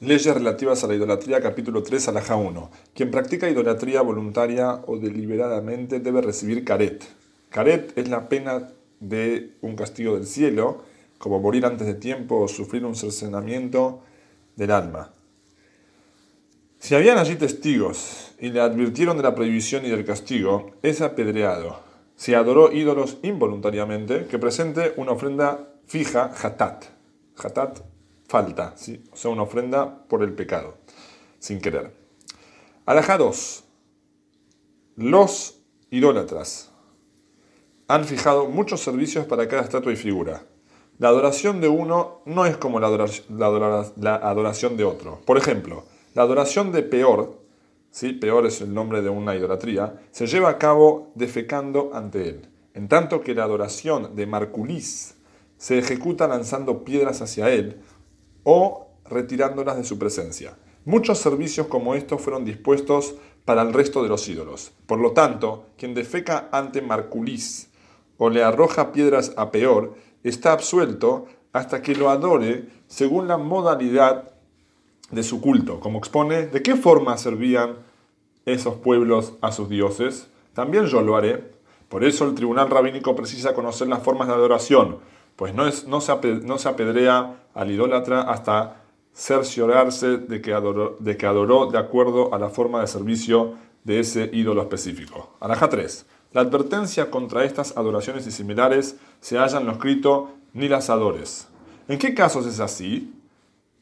Leyes relativas a la idolatría, capítulo 3, alajá 1. Quien practica idolatría voluntaria o deliberadamente debe recibir caret. Caret es la pena de un castigo del cielo, como morir antes de tiempo o sufrir un cercenamiento del alma. Si habían allí testigos y le advirtieron de la prohibición y del castigo, es apedreado. Si adoró ídolos involuntariamente, que presente una ofrenda fija, hatat. Hatat falta, ¿sí? o sea, una ofrenda por el pecado, sin querer. Alajá 2. Los idólatras han fijado muchos servicios para cada estatua y figura. La adoración de uno no es como la adoración, de otro. Por ejemplo, la adoración de Peor, ¿sí? Peor es el nombre de una idolatría, se lleva a cabo defecando ante él. En tanto que la adoración de Marculis se ejecuta lanzando piedras hacia él o retirándolas de su presencia. Muchos servicios como estos fueron dispuestos para el resto de los ídolos. Por lo tanto, quien defeca ante Marculis o le arroja piedras a Peor, está absuelto hasta que lo adore según la modalidad de su culto, como expone de qué forma servían esos pueblos a sus dioses. También yo lo haré. Por eso el tribunal rabínico precisa conocer las formas de adoración, pues no, se, apedrea al idólatra hasta cerciorarse de que, adoró, de que adoró de acuerdo a la forma de servicio de ese ídolo específico. Alaja 3. La advertencia contra estas adoraciones y similares se halla en lo escrito ni las adores. ¿En qué casos es así?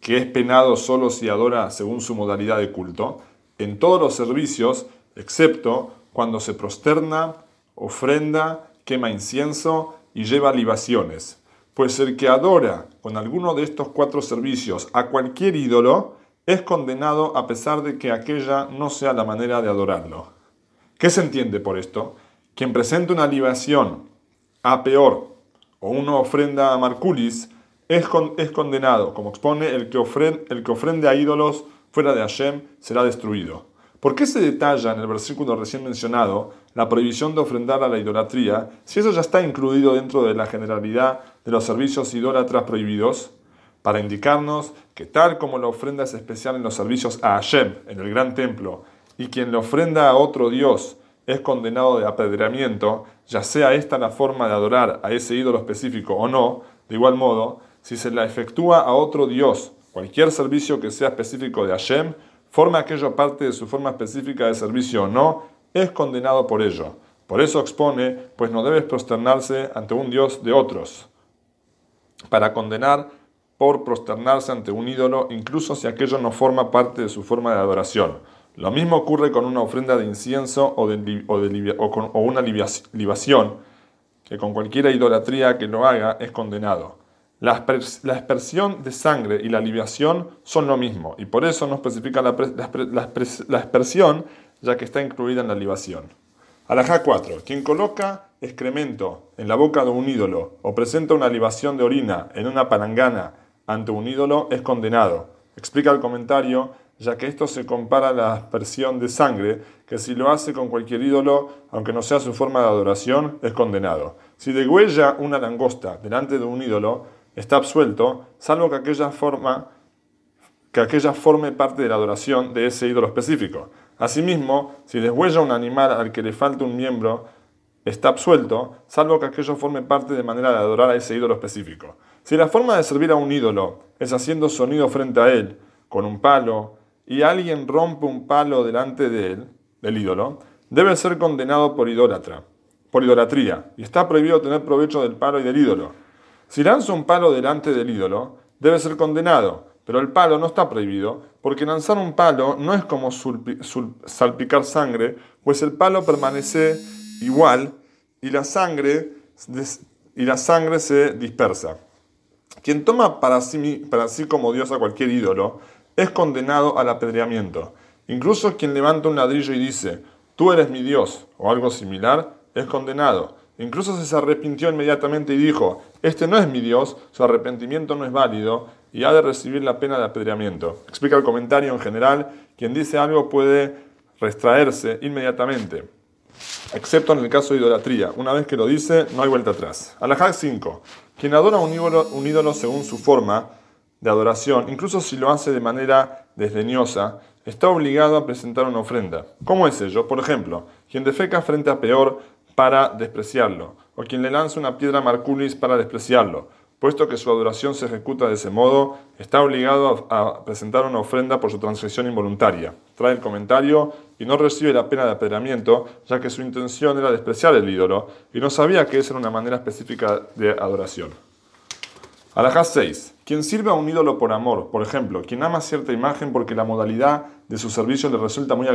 Que es penado solo si adora según su modalidad de culto. En todos los servicios, excepto cuando se prosterna, ofrenda, quema incienso y lleva libaciones pues el que adora con alguno de estos cuatro servicios a cualquier ídolo es condenado a pesar de que aquella no sea la manera de adorarlo. ¿Qué se entiende por esto? Quien presenta una libación a peor o una ofrenda a Marculis es, es condenado, como expone el que, ofrende, el que ofrende a ídolos fuera de Hashem será destruido. ¿Por qué se detalla en el versículo recién mencionado la prohibición de ofrendar a la idolatría si eso ya está incluido dentro de la generalidad de los servicios idólatras prohibidos? Para indicarnos que tal como la ofrenda es especial en los servicios a Hashem, en el gran templo, y quien le ofrenda a otro Dios es condenado de apedreamiento, ya sea esta la forma de adorar a ese ídolo específico o no, de igual modo, si se la efectúa a otro Dios, cualquier servicio que sea específico de Hashem, forma aquello parte de su forma específica de servicio o no, es condenado por ello. Por eso expone, pues no debes prosternarse ante un Dios de otros, para condenar por prosternarse ante un ídolo, incluso si aquello no forma parte de su forma de adoración. Lo mismo ocurre con una ofrenda de incienso o, de, o una libación, que con cualquier idolatría que lo haga es condenado. La, expresión de sangre y la libación son lo mismo, y por eso no especifica la, la expresión, ya que está incluida en la libación. Alajá 4. Quien coloca excremento en la boca de un ídolo o presenta una libación de orina en una palangana ante un ídolo es condenado. Explica el comentario, ya que esto se compara a la aspersión de sangre, que si lo hace con cualquier ídolo, aunque no sea su forma de adoración, es condenado. Si degüella una langosta delante de un ídolo, está absuelto, salvo que aquella, forma, que aquella forme parte de la adoración de ese ídolo específico. Asimismo, si deshuella un animal al que le falta un miembro, está absuelto, salvo que aquello forme parte de manera de adorar a ese ídolo específico. Si la forma de servir a un ídolo es haciendo sonido frente a él, con un palo, y alguien rompe un palo delante de él, del ídolo, debe ser condenado por idólatra, por idolatría, y está prohibido tener provecho del palo y del ídolo. Si lanza un palo delante del ídolo, debe ser condenado, pero el palo no está prohibido, porque lanzar un palo no es como salpicar sangre, pues el palo permanece igual y la sangre, y la sangre se dispersa. Quien toma para sí, para sí como Dios a cualquier ídolo es condenado al apedreamiento. Incluso quien levanta un ladrillo y dice, tú eres mi Dios, o algo similar, es condenado. Incluso se arrepintió inmediatamente y dijo, este no es mi Dios, su arrepentimiento no es válido y ha de recibir la pena de apedreamiento. Explica el comentario en general, quien dice algo puede restraerse inmediatamente, excepto en el caso de idolatría. Una vez que lo dice, no hay vuelta atrás. Alajag 5. Quien adora un ídolo, un ídolo según su forma, de adoración, incluso si lo hace de manera desdeñosa, está obligado a presentar una ofrenda. ¿Cómo es ello? Por ejemplo, quien defeca frente a peor para despreciarlo, o quien le lanza una piedra Marculis para despreciarlo, puesto que su adoración se ejecuta de ese modo, está obligado a, presentar una ofrenda por su transgresión involuntaria. Trae el comentario y no recibe la pena de apedreamiento, ya que su intención era despreciar el ídolo y no sabía que esa era una manera específica de adoración. Alajá 6. Quien sirve a un ídolo por amor, por ejemplo, quien ama cierta imagen porque la modalidad de su servicio le resulta muy,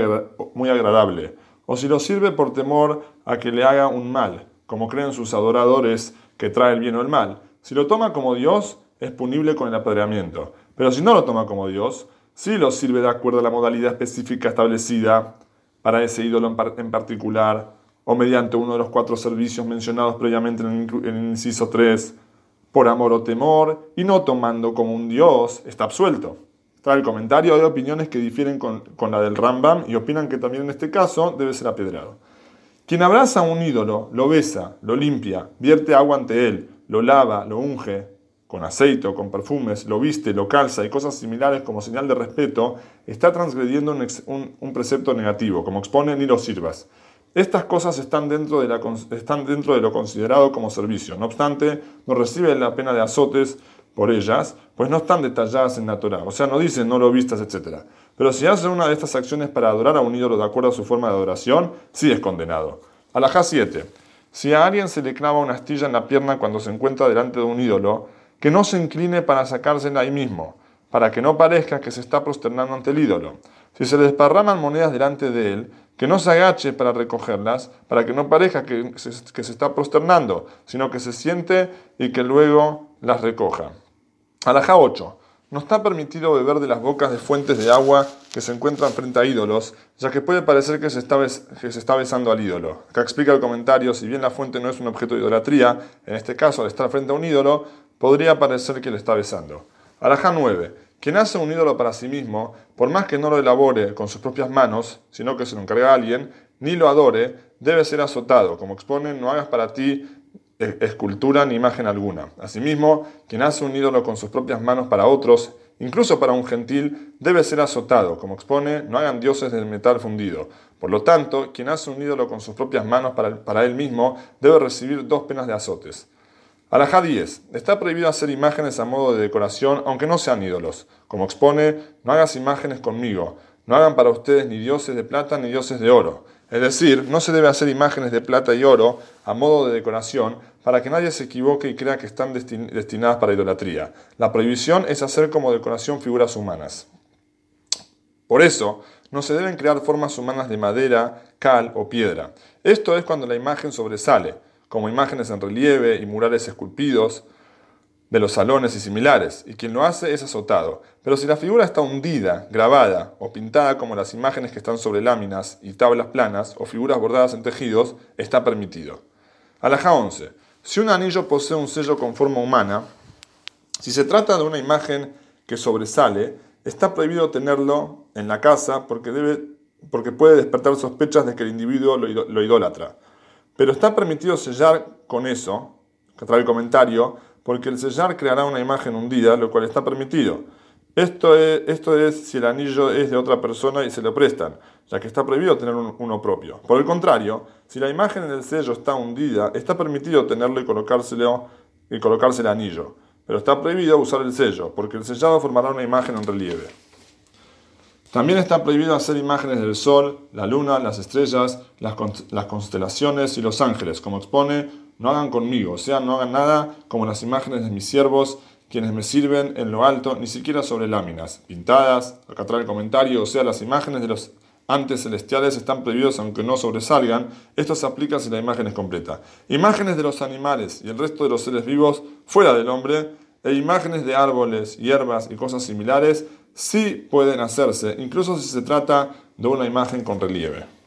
muy agradable, o si lo sirve por temor a que le haga un mal, como creen sus adoradores que trae el bien o el mal. Si lo toma como Dios, es punible con el apedreamiento. Pero si no lo toma como Dios, si lo sirve de acuerdo a la modalidad específica establecida para ese ídolo en particular, o mediante uno de los cuatro servicios mencionados previamente en el inciso 3, por amor o temor, y no tomando como un Dios, está absuelto. Trae el comentario, hay opiniones que difieren con, con la del Rambam y opinan que también en este caso debe ser apedreado. Quien abraza a un ídolo, lo besa, lo limpia, vierte agua ante él, lo lava, lo unge con aceite o con perfumes, lo viste, lo calza y cosas similares como señal de respeto, está transgrediendo un, precepto negativo, como expone ni lo sirvas. Estas cosas están dentro, de la, están dentro de lo considerado como servicio. No obstante, no recibe la pena de azotes por ellas, pues no están detalladas en la Torah. O sea, no dicen no lo vistas, etc. Pero si hace una de estas acciones para adorar a un ídolo de acuerdo a su forma de adoración, sí es condenado. Alajá 7. Si a alguien se le clava una astilla en la pierna cuando se encuentra delante de un ídolo, que no se incline para sacársela ahí mismo, para que no parezca que se está prosternando ante el ídolo. Si se le desparraman monedas delante de él, que no se agache para recogerlas, para que no parezca que que se está prosternando, sino que se siente y que luego las recoja. Alajá 8. No está permitido beber de las bocas de fuentes de agua que se encuentran frente a ídolos, ya que puede parecer que se está, besando al ídolo. Acá explica el comentario, si bien la fuente no es un objeto de idolatría, en este caso al estar frente a un ídolo, podría parecer que le está besando. Alajá 9. Quien hace un ídolo para sí mismo, por más que no lo elabore con sus propias manos, sino que se lo encarga a alguien, ni lo adore, debe ser azotado. Como exponen, no hagas para ti escultura ni imagen alguna. Asimismo, quien hace un ídolo con sus propias manos para otros, incluso para un gentil, debe ser azotado. Como expone, no hagan dioses del metal fundido. Por lo tanto, quien hace un ídolo con sus propias manos para, él mismo debe recibir dos penas de azotes. Alajá 10. Está prohibido hacer imágenes a modo de decoración, aunque no sean ídolos. Como expone, no hagas imágenes conmigo. No hagan para ustedes ni dioses de plata ni dioses de oro. Es decir, no se debe hacer imágenes de plata y oro a modo de decoración para que nadie se equivoque y crea que están destinadas para idolatría. La prohibición es hacer como decoración figuras humanas. Por eso, no se deben crear formas humanas de madera, cal o piedra. Esto es cuando la imagen sobresale, como imágenes en relieve y murales esculpidos, de los salones y similares, y quien lo hace es azotado. Pero si la figura está hundida, grabada o pintada como las imágenes que están sobre láminas y tablas planas o figuras bordadas en tejidos, está permitido. Alajá 11. Si un anillo posee un sello con forma humana, si se trata de una imagen que sobresale, está prohibido tenerlo en la casa porque, debe, porque puede despertar sospechas de que el individuo lo, lo idólatra. Pero está permitido sellar con eso, que trae el comentario, porque el sellar creará una imagen hundida, lo cual está permitido. Esto es, esto es si el anillo es de otra persona y se lo prestan, ya que está prohibido tener uno propio. Por el contrario, si la imagen en el sello está hundida, está permitido tenerlo y colocárselo y colocarse el anillo, pero está prohibido usar el sello, porque el sellado formará una imagen en relieve. También está prohibido hacer imágenes del sol, la luna, las estrellas, las, las constelaciones y los ángeles, como expone no hagan conmigo, o sea, no hagan nada como las imágenes de mis siervos, quienes me sirven en lo alto, ni siquiera sobre láminas, pintadas, acá trae el comentario, o sea, las imágenes de los antes celestiales están prohibidos aunque no sobresalgan, esto se aplica si la imagen es completa. Imágenes de los animales y el resto de los seres vivos fuera del hombre, e imágenes de árboles, hierbas y cosas similares, sí pueden hacerse, incluso si se trata de una imagen con relieve.